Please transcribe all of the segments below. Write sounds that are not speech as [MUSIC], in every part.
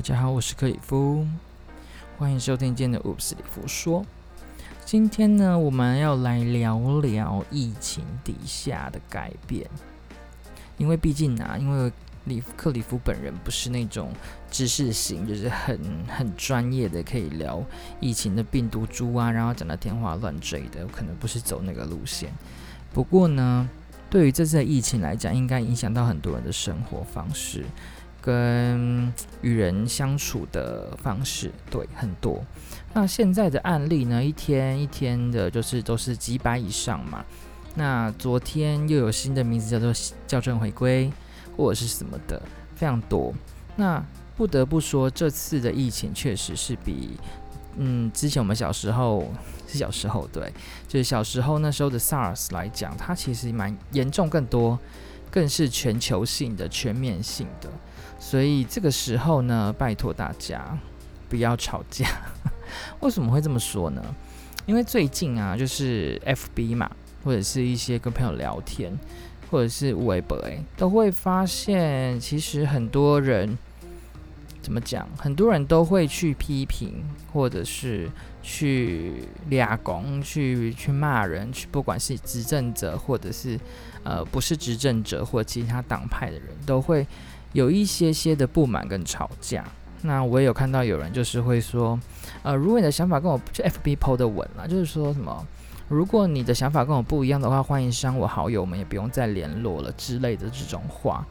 大家好，我是克里夫，欢迎收听今天的 Oops 里夫说。今天呢，我们要来聊聊疫情底下的改变，因为毕竟啊，因为里克里夫本人不是那种知识型，就是很很专业的，可以聊疫情的病毒株啊，然后讲的天花乱坠的，可能不是走那个路线。不过呢，对于这次的疫情来讲，应该影响到很多人的生活方式。跟与人相处的方式，对，很多。那现在的案例呢，一天一天的，就是都是几百以上嘛。那昨天又有新的名字叫做校正回归，或者是什么的，非常多。那不得不说，这次的疫情确实是比嗯之前我们小时候是小时候对，就是小时候那时候的 SARS 来讲，它其实蛮严重，更多，更是全球性的、全面性的。所以这个时候呢，拜托大家不要吵架。[LAUGHS] 为什么会这么说呢？因为最近啊，就是 FB 嘛，或者是一些跟朋友聊天，或者是微博，哎，都会发现，其实很多人怎么讲，很多人都会去批评，或者是去抓狂，去去骂人，去不管是执政者，或者是呃不是执政者，或其他党派的人都会。有一些些的不满跟吵架，那我也有看到有人就是会说，呃，如果你的想法跟我就 FB PO 的稳了，就是说什么，如果你的想法跟我不一样的话，欢迎删我好友，我们也不用再联络了之类的这种话。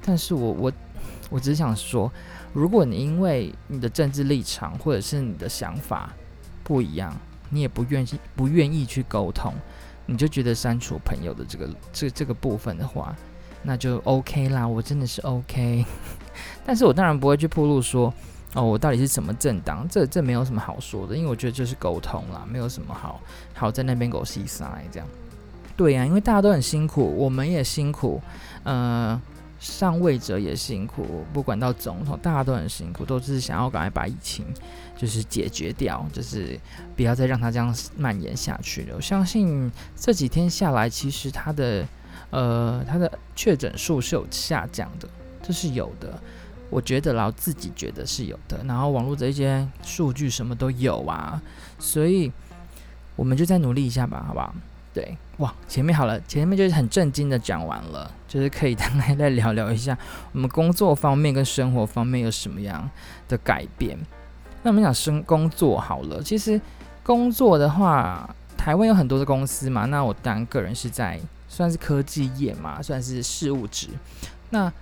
但是我我我只想说，如果你因为你的政治立场或者是你的想法不一样，你也不愿意不愿意去沟通，你就觉得删除朋友的这个这这个部分的话。那就 OK 啦，我真的是 OK，[LAUGHS] 但是我当然不会去铺路说，哦，我到底是什么政党，这这没有什么好说的，因为我觉得就是沟通啦，没有什么好好在那边狗西塞这样。对呀、因为大家都很辛苦，我们也辛苦，呃，上位者也辛苦，不管到总统，大家都很辛苦，都是想要赶快把疫情就是解决掉，就是不要再让它这样蔓延下去了。我相信这几天下来，其实它的。呃，它的确诊数是有下降的，这是有的，我觉得然后自己觉得是有的，然后网络的一些数据什么都有啊，所以我们就再努力一下吧，好不好？对，哇，前面好了，前面就是很震惊的讲完了，就是可以大概再聊聊一下我们工作方面跟生活方面有什么样的改变。那我们讲生工作好了，其实工作的话，台湾有很多的公司嘛，那我当然个人是在。算是科技业嘛，算是事务职。那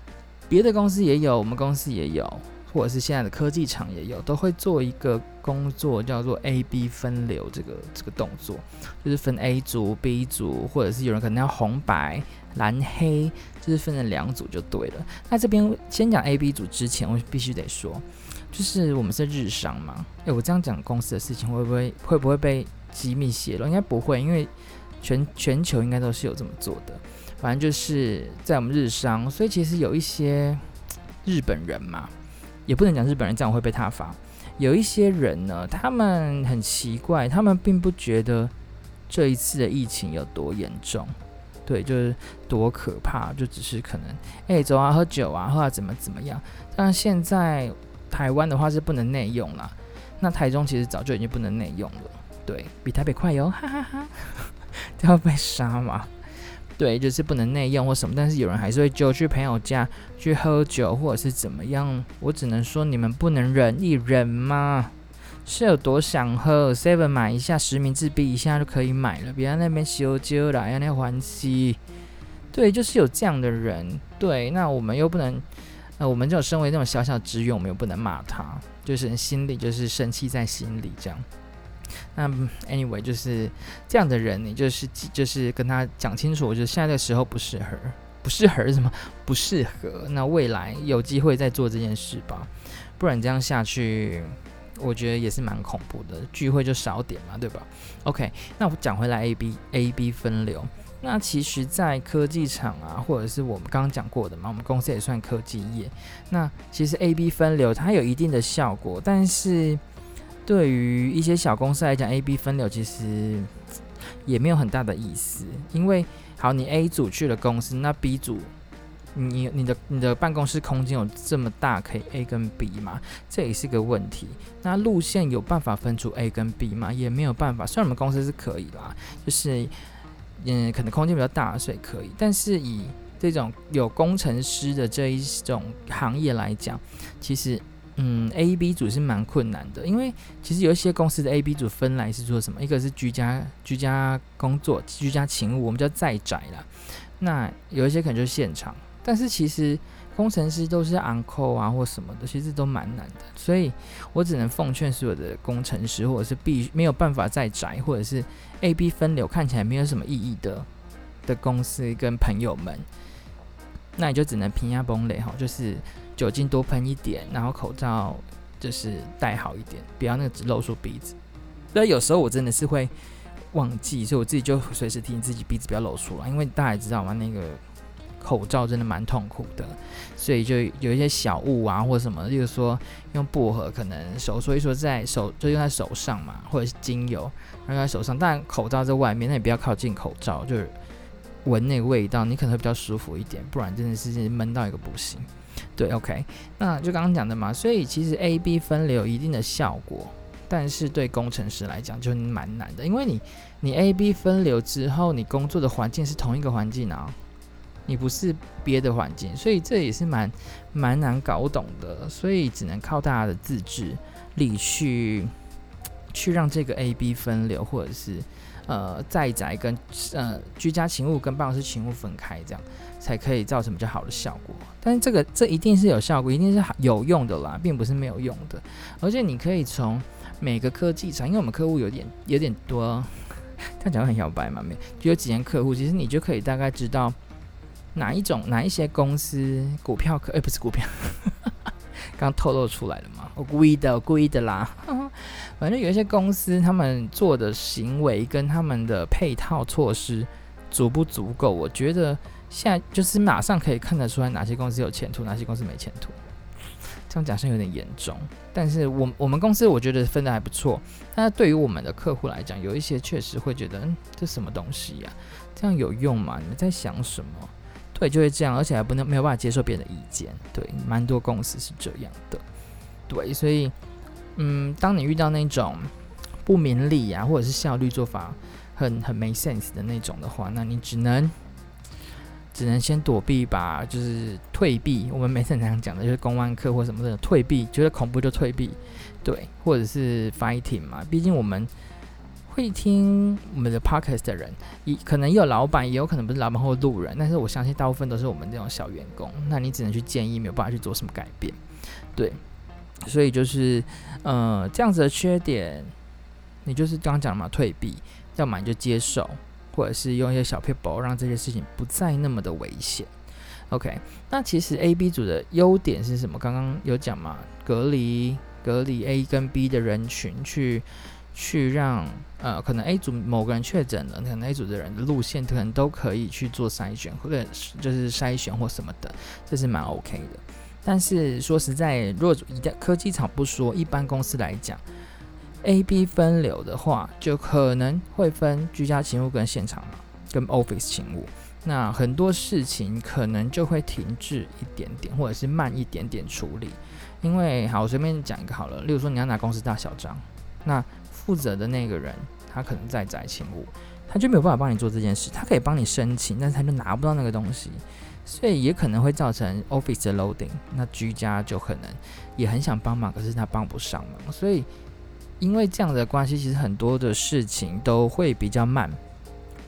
别的公司也有，我们公司也有，或者是现在的科技厂也有，都会做一个工作叫做 A B 分流这个这个动作，就是分 A 组、B 组，或者是有人可能要红白、蓝黑，就是分成两组就对了。那这边先讲 A B 组之前，我必须得说，就是我们是日商嘛。诶，我这样讲公司的事情会不会会不会被机密泄露？应该不会，因为。全全球应该都是有这么做的，反正就是在我们日商，所以其实有一些日本人嘛，也不能讲日本人这样会被他罚。有一些人呢，他们很奇怪，他们并不觉得这一次的疫情有多严重，对，就是多可怕，就只是可能哎、走啊喝酒啊，或者怎么怎么样。但现在台湾的话是不能内用啦，那台中其实早就已经不能内用了，对，比台北快哟，哈哈哈。[LAUGHS] 都要被杀嘛？对，就是不能内用或什么，但是有人还是会就去朋友家去喝酒，或者是怎么样。我只能说，你们不能忍一忍吗？是有多想喝？Seven 买一下实名制，币一下就可以买了，别在那边修旧了，要那欢喜。对，就是有这样的人。对，那我们又不能，呃，我们这种身为那种小小职员，我们又不能骂他，就是心里就是生气在心里这样。那 anyway 就是这样的人，你就是就是跟他讲清楚，我觉得现在的时候不适合，不适合什么？不适合。那未来有机会再做这件事吧，不然这样下去，我觉得也是蛮恐怖的。聚会就少点嘛，对吧？OK，那我讲回来，A B A B 分流。那其实，在科技厂啊，或者是我们刚刚讲过的嘛，我们公司也算科技业。那其实 A B 分流它有一定的效果，但是。对于一些小公司来讲，A、B 分流其实也没有很大的意思，因为好，你 A 组去了公司，那 B 组你你的你的办公室空间有这么大，可以 A 跟 B 吗？这也是个问题。那路线有办法分出 A 跟 B 吗？也没有办法。虽然我们公司是可以啦，就是嗯，可能空间比较大，所以可以。但是以这种有工程师的这一种行业来讲，其实嗯，A、B 组是蛮困难的，因为其实有一些公司的 A、B 组分来是做什么？一个是居家居家工作、居家勤务，我们叫在宅啦。那有一些可能就是现场。但是其实工程师都是 uncle 啊或什么的，其实都蛮难的，所以我只能奉劝所有的工程师，或者是必没有办法在宅，或者是 A B 分流看起来没有什么意义的的公司跟朋友们，那你就只能平压崩雷哈，就是酒精多喷一点，然后口罩就是戴好一点，不要那个只露出鼻子。那有时候我真的是会忘记，所以我自己就随时提醒自己鼻子不要露出来，因为大家也知道嘛，那个。口罩真的蛮痛苦的，所以就有一些小物啊，或者什么，例如说用薄荷，可能手说一说在手，就用在手上嘛，或者是精油，用在手上。但口罩在外面，那你不要靠近口罩，就是闻那个味道，你可能会比较舒服一点，不然真的是闷到一个不行。对，OK，那就刚刚讲的嘛，所以其实 A B 分流有一定的效果，但是对工程师来讲就蛮难的，因为你你 A B 分流之后，你工作的环境是同一个环境啊。你不是别的环境，所以这也是蛮蛮难搞懂的，所以只能靠大家的自制力去去让这个 A B 分流，或者是呃在宅跟呃居家勤务跟办公室勤务分开，这样才可以造成比较好的效果。但是这个这一定是有效果，一定是有用的啦，并不是没有用的。而且你可以从每个科技厂，因为我们客户有点有点多，他讲的很摇摆嘛，没有就有几间客户，其实你就可以大概知道。哪一种哪一些公司股票可？哎、不是股票，[LAUGHS] 刚透露出来了嘛？我故意的，我故意的啦。反正有一些公司，他们做的行为跟他们的配套措施足不足够？我觉得现在就是马上可以看得出来哪些公司有前途，哪些公司没前途。这样讲是有点严重，但是我 [LAUGHS] 我们公司我觉得分得还不错。但是对于我们的客户来讲，有一些确实会觉得，嗯，这什么东西呀？这样有用吗？你们在想什么？对，就会这样，而且还不能没有办法接受别人的意见。对，蛮多公司是这样的。对，所以，嗯，当你遇到那种不明理啊，或者是效率做法很很没 sense 的那种的话，那你只能只能先躲避吧，就是退避。我们每次常常讲的，就是公安课或什么的退避，觉得恐怖就退避。对，或者是 fighting 嘛，毕竟我们。会听我们的 p o c k e t 的人，也可能有老板，也有可能不是老板或路人，但是我相信大部分都是我们这种小员工。那你只能去建议，没有办法去做什么改变。对，所以就是呃这样子的缺点，你就是刚刚讲嘛，退避，要么你就接受，或者是用一些小 people 让这些事情不再那么的危险。OK，那其实 A、B 组的优点是什么？刚刚有讲嘛，隔离隔离 A 跟 B 的人群去。去让呃，可能 A 组某个人确诊了，可能 A 组的人的路线可能都可以去做筛选，或者就是筛选或什么的，这是蛮 OK 的。但是说实在，如果一旦科技厂不说，一般公司来讲，A、B 分流的话，就可能会分居家勤务跟现场，跟 Office 勤务。那很多事情可能就会停滞一点点，或者是慢一点点处理。因为好，我随便讲一个好了，例如说你要拿公司大小章，那负责的那个人，他可能在宅勤务，他就没有办法帮你做这件事。他可以帮你申请，但是他就拿不到那个东西，所以也可能会造成 office 的 loading。那居家就可能也很想帮忙，可是他帮不上忙。所以因为这样的关系，其实很多的事情都会比较慢，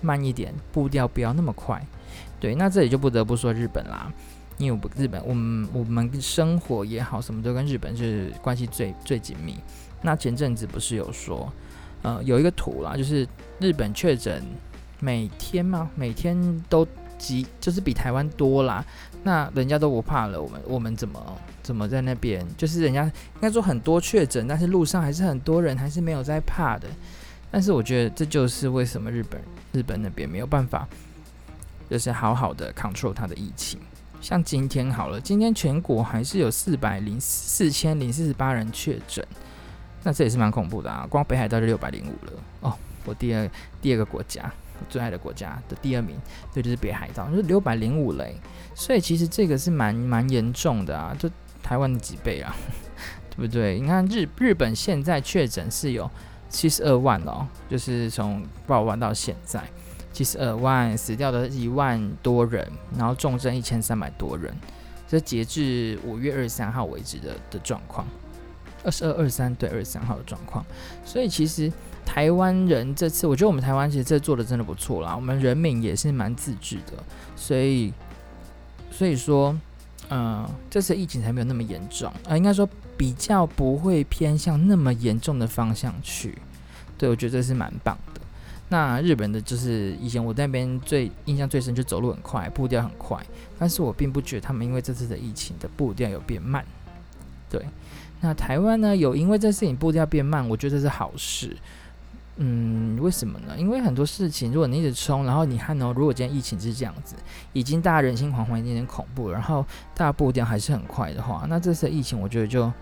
慢一点，步调不要那么快。对，那这里就不得不说日本啦，因为日本，我们我们生活也好，什么都跟日本是关系最最紧密。那前阵子不是有说，呃，有一个图啦，就是日本确诊每天吗？每天都几，就是比台湾多啦。那人家都不怕了，我们我们怎么怎么在那边？就是人家应该说很多确诊，但是路上还是很多人，还是没有在怕的。但是我觉得这就是为什么日本日本那边没有办法，就是好好的 control 它的疫情。像今天好了，今天全国还是有四百零四千零四十八人确诊。那这也是蛮恐怖的啊！光北海道就六百零五了哦。我第二第二个国家，最爱的国家的第二名，对，就是北海道，就是六百零五例，所以其实这个是蛮蛮严重的啊，就台湾的几倍啊，[LAUGHS] 对不对？你看日日本现在确诊是有七十二万哦，就是从报完到现在七十二万，死掉的一万多人，然后重症一千三百多人，这截至五月二十三号为止的的状况。二十二、二三对二十三号的状况，所以其实台湾人这次，我觉得我们台湾其实这做的真的不错啦。我们人民也是蛮自制的，所以所以说，嗯、这次疫情才没有那么严重啊、应该说比较不会偏向那么严重的方向去。对，我觉得这是蛮棒的。那日本的就是以前我在那边最印象最深，就走路很快，步调很快，但是我并不觉得他们因为这次的疫情的步调有变慢，对。那台湾呢？有因为这事情步调变慢，我觉得这是好事。嗯，为什么呢？因为很多事情，如果你一直冲，然后你看哦，如果今天疫情是这样子，已经大家人心惶惶，有点恐怖，然后大家步调还是很快的话，那这次疫情我觉得就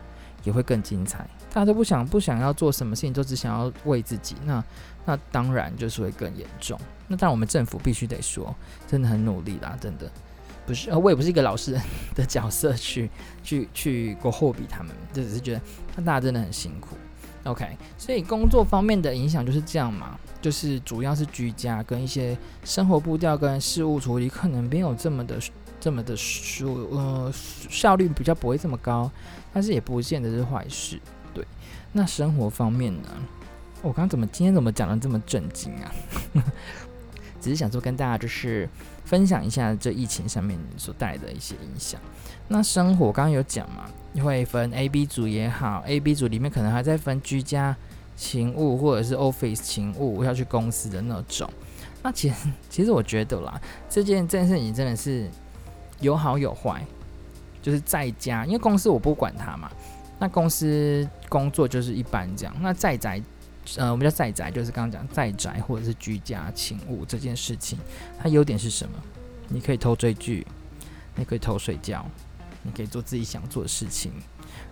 也会更精彩。大家都不想不想要做什么事情，都只想要为自己，那那当然就是会更严重。那但我们政府必须得说，真的很努力啦，真的。不是，呃我也不是一个老师的角色去去去过货比他们，就只是觉得那大家真的很辛苦。OK，所以工作方面的影响就是这样嘛，就是主要是居家跟一些生活步调跟事务处理可能没有这么的这么的舒呃效率比较不会这么高，但是也不见得是坏事。对，那生活方面呢？我刚刚怎么今天怎么讲的这么震惊啊？[LAUGHS] 只是想说跟大家就是。分享一下这疫情上面所带来的一些影响。那生活刚刚有讲嘛，会分 A、B 组也好，A、B 组里面可能还在分居家勤务或者是 Office 勤务要去公司的那种。那其实其实我觉得啦，这件这件事情真的是有好有坏，就是在家，因为公司我不管它嘛，那公司工作就是一般这样。那在宅。呃，我们叫在宅，就是刚刚讲在宅或者是居家勤务这件事情，它优点是什么？你可以偷追剧，你可以偷睡觉，你可以做自己想做的事情，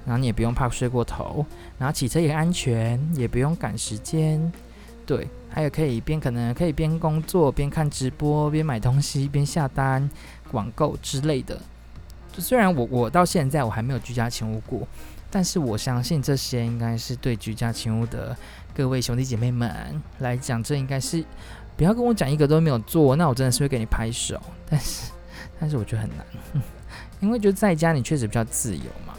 然后你也不用怕睡过头，然后骑车也安全，也不用赶时间，对，还有可以边可能可以边工作边看直播边买东西边下单网购之类的。就虽然我我到现在我还没有居家勤务过，但是我相信这些应该是对居家勤务的。各位兄弟姐妹们来讲，这应该是不要跟我讲一个都没有做，那我真的是会给你拍手。但是，但是我觉得很难，因为就在家你确实比较自由嘛，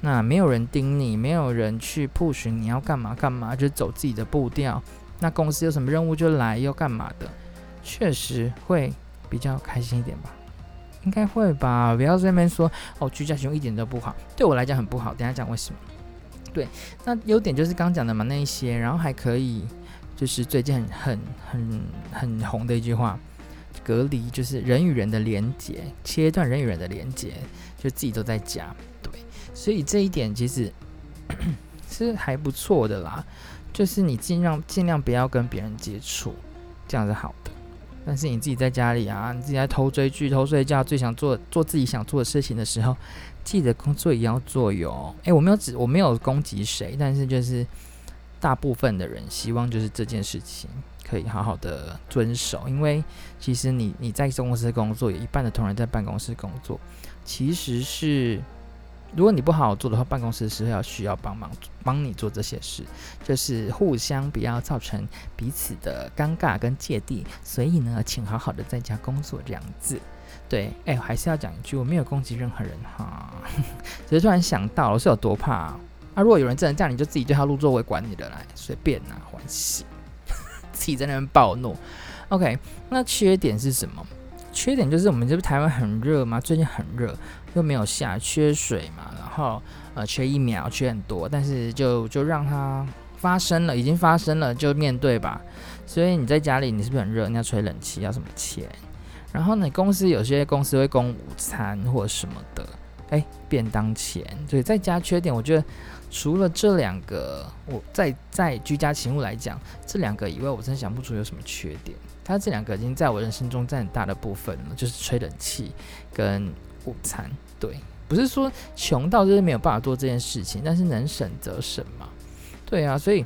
那没有人盯你，没有人去 push 你要干嘛干嘛，就走自己的步调。那公司有什么任务就来，要干嘛的，确实会比较开心一点吧？应该会吧？不要在那边说哦，居家熊一点都不好，对我来讲很不好。等下讲为什么。对，那优点就是刚讲的嘛，那一些，然后还可以，就是最近很很很很红的一句话，隔离就是人与人的连接，切断人与人的连接，就自己都在家，对，所以这一点其实 [COUGHS] 是还不错的啦，就是你尽量尽量不要跟别人接触，这样是好的。但是你自己在家里啊，你自己在偷追剧、偷睡觉，最想做做自己想做的事情的时候。自己的工作也要做哟。诶、我没有指我没有攻击谁，但是就是大部分的人希望就是这件事情可以好好的遵守，因为其实你你在公司工作，有一半的同仁在办公室工作，其实是如果你不好好做的话，办公室是要需要帮忙帮你做这些事，就是互相不要造成彼此的尴尬跟芥蒂，所以呢，请好好的在家工作这样子。对，哎，还是要讲一句，我没有攻击任何人哈，只是突然想到，我是有多怕啊！如果有人真的这样，你就自己对号入座，我会管你的来，随便拿欢喜，自己在那边暴怒。OK，那缺点是什么？缺点就是我们这边台湾很热嘛，最近很热，又没有下，缺水嘛，然后呃缺疫苗，缺很多，但是就就让它发生了，已经发生了，就面对吧。所以你在家里，你是不是很热？你要吹冷气，要什么钱？然后呢，公司有些公司会供午餐或什么的，哎，便当钱。所以在家缺点，我觉得除了这两个，我在在居家勤务来讲，这两个以外，我真想不出有什么缺点。它这两个已经在我人生中占很大的部分了，就是吹冷气跟午餐。对，不是说穷到就是没有办法做这件事情，但是能省则省嘛。对啊，所以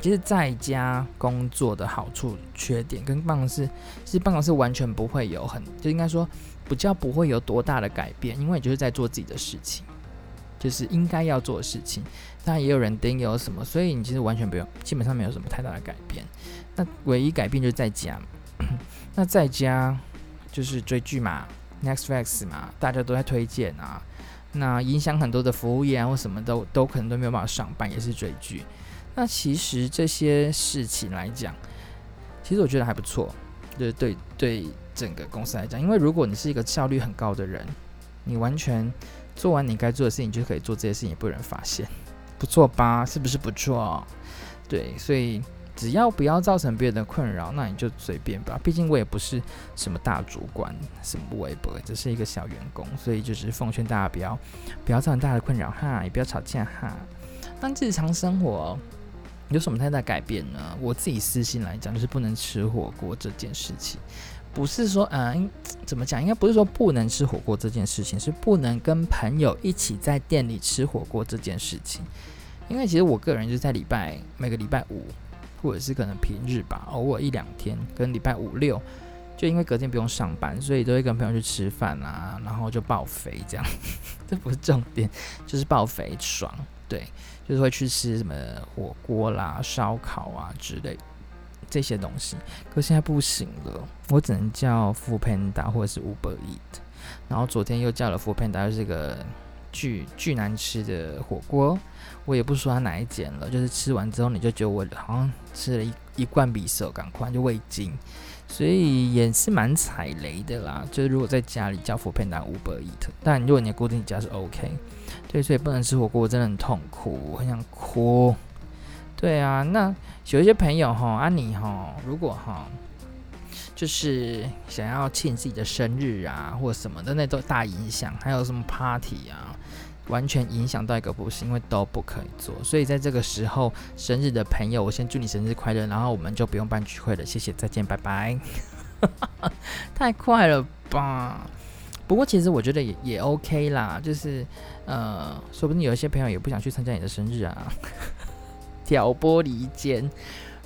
其实在家工作的好处、缺点跟办公室，其实办公室完全不会有很，就应该说比较不会有多大的改变，因为你就是在做自己的事情，就是应该要做的事情。当然也有人盯有什么，所以你其实完全不用，基本上没有什么太大的改变。那唯一改变就是在家，[COUGHS] 那在家就是追剧嘛，Netflix 嘛，大家都在推荐啊。那影响很多的服务业啊或什么都都可能都没有办法上班，也是追剧。那其实这些事情来讲，其实我觉得还不错，就是对对整个公司来讲，因为如果你是一个效率很高的人，你完全做完你该做的事情就可以做这些事情，也不人发现，不错吧？是不是不错？对，所以只要不要造成别人的困扰，那你就随便吧。毕竟我也不是什么大主管，什么微博，只是一个小员工，所以就是奉劝大家不要不要造成大家的困扰哈，也不要吵架哈。但日常生活。有什么太大改变呢？我自己私心来讲，就是不能吃火锅这件事情，不是说嗯，怎么讲？应该不是说不能吃火锅这件事情，是不能跟朋友一起在店里吃火锅这件事情。因为其实我个人就是在礼拜每个礼拜五，或者是可能平日吧，偶尔一两天，跟礼拜五六，就因为隔天不用上班，所以都会跟朋友去吃饭啊，然后就爆肥这样。[LAUGHS] 这不是重点，就是爆肥爽，对。就是会去吃什么火锅啦、烧烤啊之类这些东西，可现在不行了，我只能叫 Foodpanda 或者是 Uber Eat。然后昨天又叫了 Foodpanda，就是个巨巨难吃的火锅，我也不说它哪一间了，就是吃完之后你就觉得我好像吃了一一罐比手赶快就胃惊，所以也是蛮踩雷的啦。就是如果在家里叫 Foodpanda、Uber Eat，但如果你的固定家是 OK。对，所以不能吃火锅，我真的很痛苦，我很想哭。对啊，那有一些朋友哈，啊你哈，如果哈，就是想要庆自己的生日啊，或什么的，那都大影响。还有什么 party 啊，完全影响到一个不行，因为都不可以做。所以在这个时候，生日的朋友，我先祝你生日快乐，然后我们就不用办聚会了。谢谢，再见，拜拜。太快了吧！不过其实我觉得也也 OK 啦，就是呃，说不定有一些朋友也不想去参加你的生日啊，挑拨离间，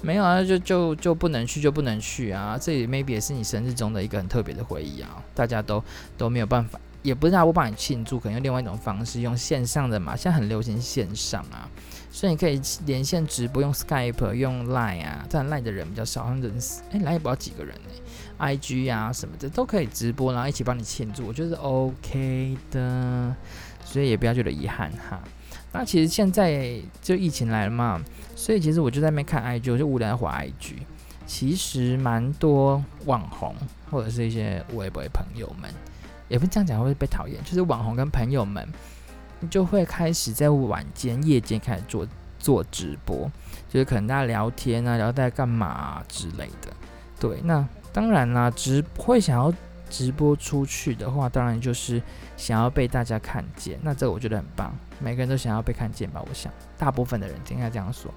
没有啊，就就就不能去就不能去啊，这里 maybe 也是你生日中的一个很特别的回忆啊，大家都都没有办法，也不是啊，我帮你庆祝，可能用另外一种方式，用线上的嘛，现在很流行线上啊，所以你可以连线直播，用 Skype，用 Line 啊，但 Line 的人比较少，好像人死，哎，来也不知道几个人呢、I G、啊、什么的都可以直播，然后一起帮你庆祝，我觉得是 OK 的，所以也不要觉得遗憾哈。那其实现在就疫情来了嘛，所以其实我就在那边看 I G，我就无聊滑 I G。其实蛮多网红或者是一些微博朋友们，也不这样讲会被讨厌，就是网红跟朋友们就会开始在晚间、夜间开始做做直播，就是可能大家聊天啊，聊在干嘛、之类的。对，那。当然啦，直会想要直播出去的话，当然就是想要被大家看见。那这个我觉得很棒，每个人都想要被看见吧？我想，大部分的人应该这样说。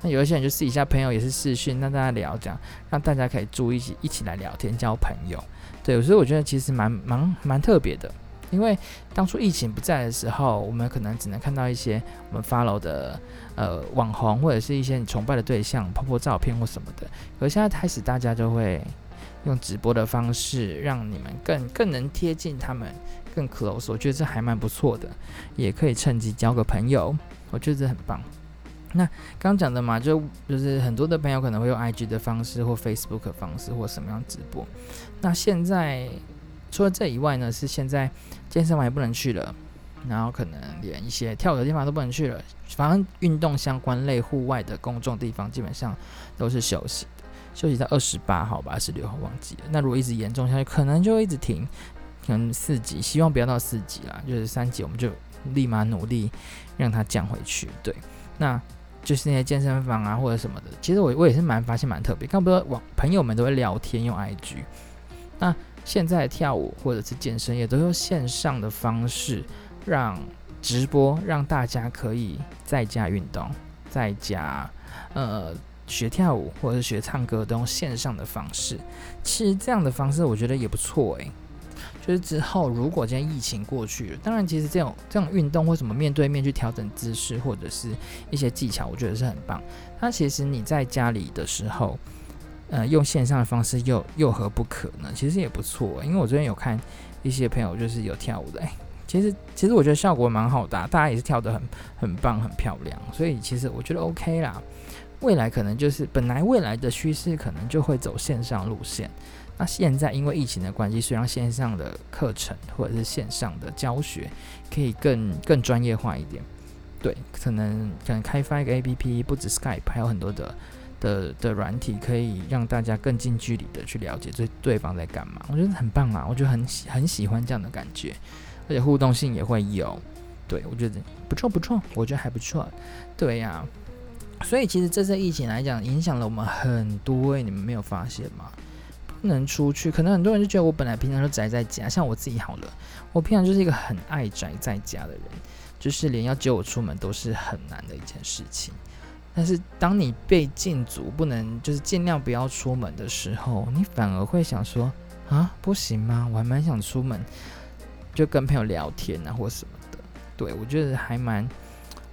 那有一些人就私底下朋友也是视讯，让大家聊，这样让大家可以住一起，一起来聊天交朋友。对，所以我觉得其实蛮蛮蛮特别的。因为当初疫情不在的时候，我们可能只能看到一些我们 follow 的呃网红或者是一些你崇拜的对象，拍拍照片或什么的。可是现在开始，大家就会。用直播的方式，让你们更更能贴近他们，更 close。我觉得这还蛮不错的，也可以趁机交个朋友，我觉得这很棒。那刚讲的嘛，就就是很多的朋友可能会用 IG 的方式，或 Facebook 的方式，或什么样直播。那现在除了这以外呢，是现在健身房也不能去了，然后可能连一些跳舞的地方都不能去了，反正运动相关类户外的公众地方基本上都是休息。休息到二十八号吧，二十六号忘记了。那如果一直严重下去，可能就一直停，可能四级，希望不要到四级啦，就是三级，我们就立马努力让它降回去。对，那就是那些健身房啊或者什么的，其实我我也是蛮发现蛮特别。刚不说网朋友们都会聊天用 IG，那现在跳舞或者是健身也都用线上的方式让直播，让大家可以在家运动，在家呃。学跳舞或者学唱歌都用线上的方式，其实这样的方式我觉得也不错诶。就是之后如果今天疫情过去了，当然其实这种这种运动或什么面对面去调整姿势或者是一些技巧，我觉得是很棒。那其实你在家里的时候，呃，用线上的方式又又何不可呢？其实也不错，因为我昨天有看一些朋友就是有跳舞的，哎，其实其实我觉得效果蛮好的，大家也是跳得很很棒很漂亮，所以其实我觉得 OK 啦。未来可能就是本来未来的趋势可能就会走线上路线，那现在因为疫情的关系，虽然线上的课程或者是线上的教学可以更更专业化一点，对，可能可能开发一个 APP，不止 Skype，还有很多的的的软体，可以让大家更近距离的去了解对对方在干嘛，我觉得很棒啊，我觉得很喜很喜欢这样的感觉，而且互动性也会有，对，我觉得不错不错，我觉得还不错，对呀、所以其实这次疫情来讲，影响了我们很多，欸，你们没有发现吗？不能出去，可能很多人就觉得我本来平常都宅在家，像我自己好了，我平常就是一个很爱宅在家的人，就是连要接我出门都是很难的一件事情。但是当你被禁足，不能就是尽量不要出门的时候，你反而会想说啊，不行吗？我还蛮想出门，就跟朋友聊天啊，或什么的。对，我觉得还蛮。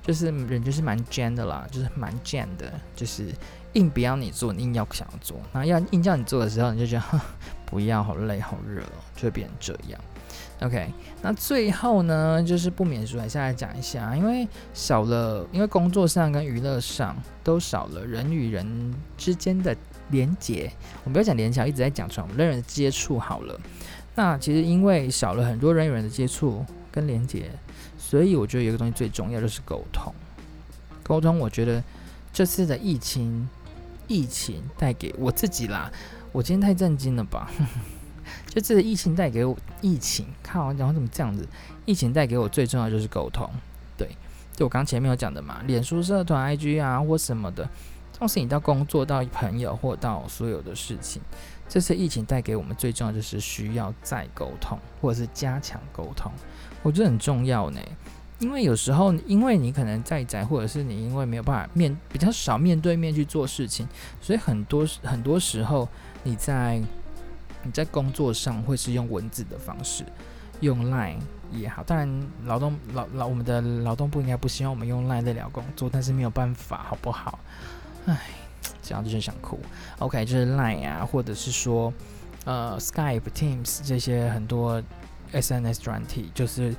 就是人就是蛮贱的啦，就是蛮贱的，就是硬不要你做，你硬要想要做，然后要硬叫你做的时候，你就觉得，不要，好累，好热哦，就会变成这样。OK，那最后呢，就是不免俗，还是来讲一下，因为少了，因为工作上跟娱乐上都少了人与人之间的连结。我们不要讲连结，一直在讲传统人与人的接触好了。那其实因为少了很多人与人的接触跟连结。所以我觉得有一个东西最重要就是沟通。沟通，我觉得这次的疫情，疫情带给我自己啦，我今天太震惊了吧？[LAUGHS] 就这次的疫情带给我疫情，靠，然后怎么这样子？疫情带给我最重要就是沟通。对，就我刚前面有讲的嘛，脸书社团、IG 啊或什么的，这种事情到工作、到朋友或到所有的事情，这次疫情带给我们最重要就是需要再沟通，或者是加强沟通。我觉得很重要呢，因为有时候，因为你可能在宅，或者是你因为没有办法面比较少面对面去做事情，所以很多很多时候你在你在工作上会是用文字的方式，用 Line 也好。当然，劳动劳劳我们的劳动部应该不希望我们用 Line 在聊工作，但是没有办法，好不好？唉，这样就是想哭。OK，就是 Line 啊，或者是说呃 Skype、Teams 这些很多。SNS 软体就是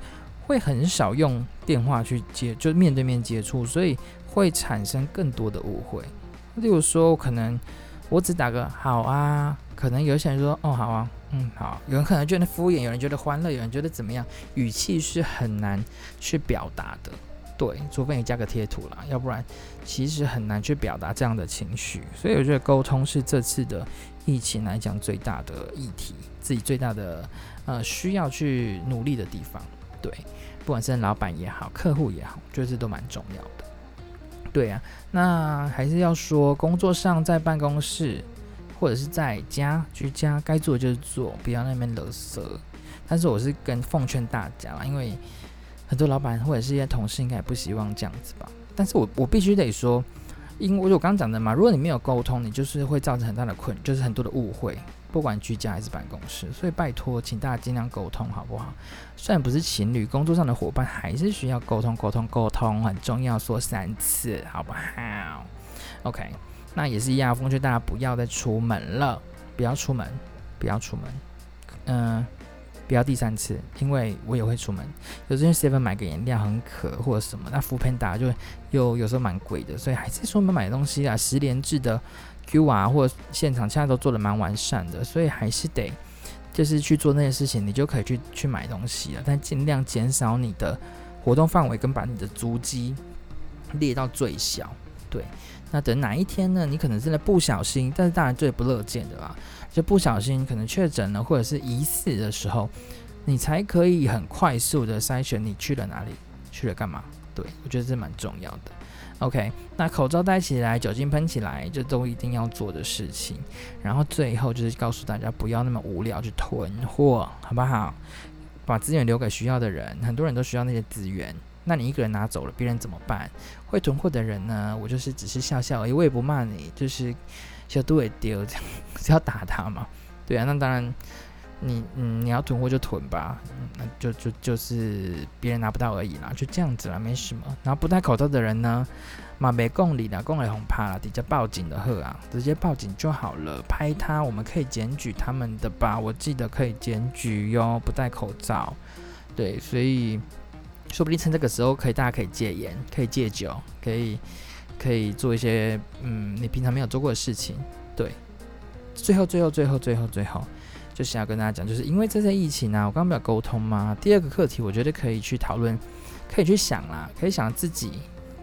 会很少用电话去接，就面对面接触，所以会产生更多的误会。例如说，可能我只打个好啊，可能有些人说哦好啊，嗯好，有人可能觉得敷衍，有人觉得欢乐，有人觉得怎么样，语气是很难去表达的。对，除非你加个贴图啦，要不然其实很难去表达这样的情绪。所以我觉得沟通是这次的疫情来讲最大的议题，自己最大的。呃，需要去努力的地方，对，不管是老板也好，客户也好，觉得这都蛮重要的。对啊，那还是要说，工作上在办公室或者是在家居家，该做就是做，不要那边勒瑟。但是我是跟奉劝大家啦，因为很多老板或者是一些同事应该也不希望这样子吧。但是我我必须得说，因为我刚刚讲的嘛，如果你没有沟通，你就是会造成很大的困，就是很多的误会。不管居家还是办公室，所以拜托，请大家尽量沟通，好不好？虽然不是情侣，工作上的伙伴还是需要沟通，沟通，沟通很重要，说三次，好不好？OK，那也是一样，奉劝大家不要再出门了，不要出门，不要出门，嗯、不要第三次，因为我也会出门，有时候 seven 买个饮料很渴或者什么，那 f o o p a n d a 就又有时候蛮贵的，所以还是出门买东西啊，十连制的。Q 啊，或现场现在都做得蛮完善的，所以还是得就是去做那些事情，你就可以去去买东西了。但尽量减少你的活动范围，跟把你的足迹列到最小。对，那等哪一天呢？你可能真的不小心，但是当然最不乐见的啦，就不小心可能确诊了，或者是疑似的时候，你才可以很快速的筛选你去了哪里，去了干嘛。对，我觉得这蛮重要的。OK，那口罩戴起来，酒精喷起来，这都一定要做的事情。然后最后就是告诉大家，不要那么无聊去囤货，好不好？把资源留给需要的人，很多人都需要那些资源。那你一个人拿走了，别人怎么办？会囤货的人呢？我就是只是笑笑而已，我也不骂你，就是小度也丢，这样是要打他嘛？对啊，那当然你嗯，你要囤货就囤吧，那就就就是别人拿不到而已啦，就这样子啦，没什么。然后不戴口罩的人呢，嘛没共理啦，共理红怕啦，直接报警的贺啊，直接报警就好了。拍他，我们可以检举他们的吧？我记得可以检举哟，不戴口罩。对，所以说不定趁这个时候可以，大家可以戒烟，可以戒酒，可以可以做一些嗯，你平常没有做过的事情。对，最后最后最后最后最后。就想要跟大家讲，就是因为这次疫情啊，我刚刚没有沟通嘛。第二个课题，我觉得可以去讨论，可以去想啦，可以想自己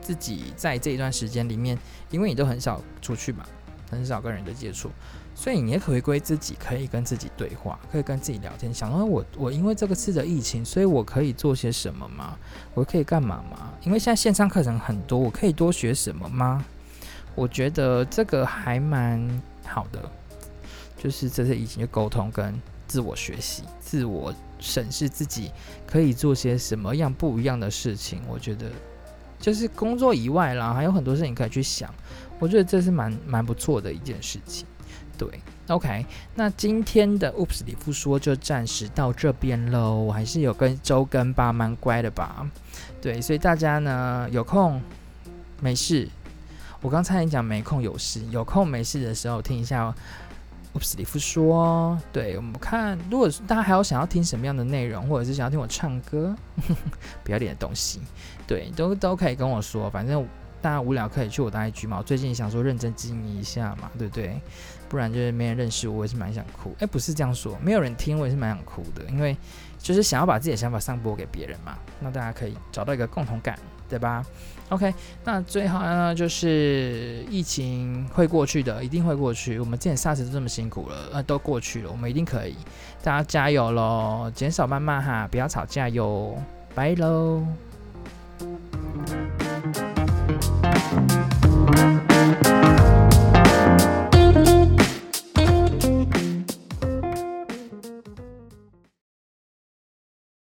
自己在这一段时间里面，因为你都很少出去嘛，很少跟人的接触，所以你也可回归自己，可以跟自己对话，可以跟自己聊天，想说我我因为这个次的疫情，所以我可以做些什么吗？我可以干嘛吗？因为现在线上课程很多，我可以多学什么吗？我觉得这个还蛮好的。就是这些疫情的沟通跟自我学习、自我审视自己可以做些什么样不一样的事情，我觉得就是工作以外啦，还有很多事情可以去想。我觉得这是蛮蛮不错的一件事情。对，OK，那今天的 Oops 里夫说就暂时到这边喽。我还是有跟周更吧，蛮乖的吧？对，所以大家呢有空没事，我刚才讲没空有事，有空没事的时候听一下哦。我是里夫说，对，我们看，如果大家还有想要听什么样的内容，或者是想要听我唱歌，[LAUGHS] 不要脸的东西，对，都都可以跟我说。反正大家无聊可以去我的 IG 嘛。我最近想说认真经营一下嘛，对不对？不然就是没人认识我，我也是蛮想哭。哎，不是这样说，没有人听我也是蛮想哭的，因为就是想要把自己的想法散播给别人嘛。那大家可以找到一个共同感，对吧？OK，那最后呢，就是疫情会过去的，一定会过去。我们之前 SARS 都这么辛苦了，呃，都过去了，我们一定可以。大家加油喽，减少谩骂哈，不要吵架哟，拜喽。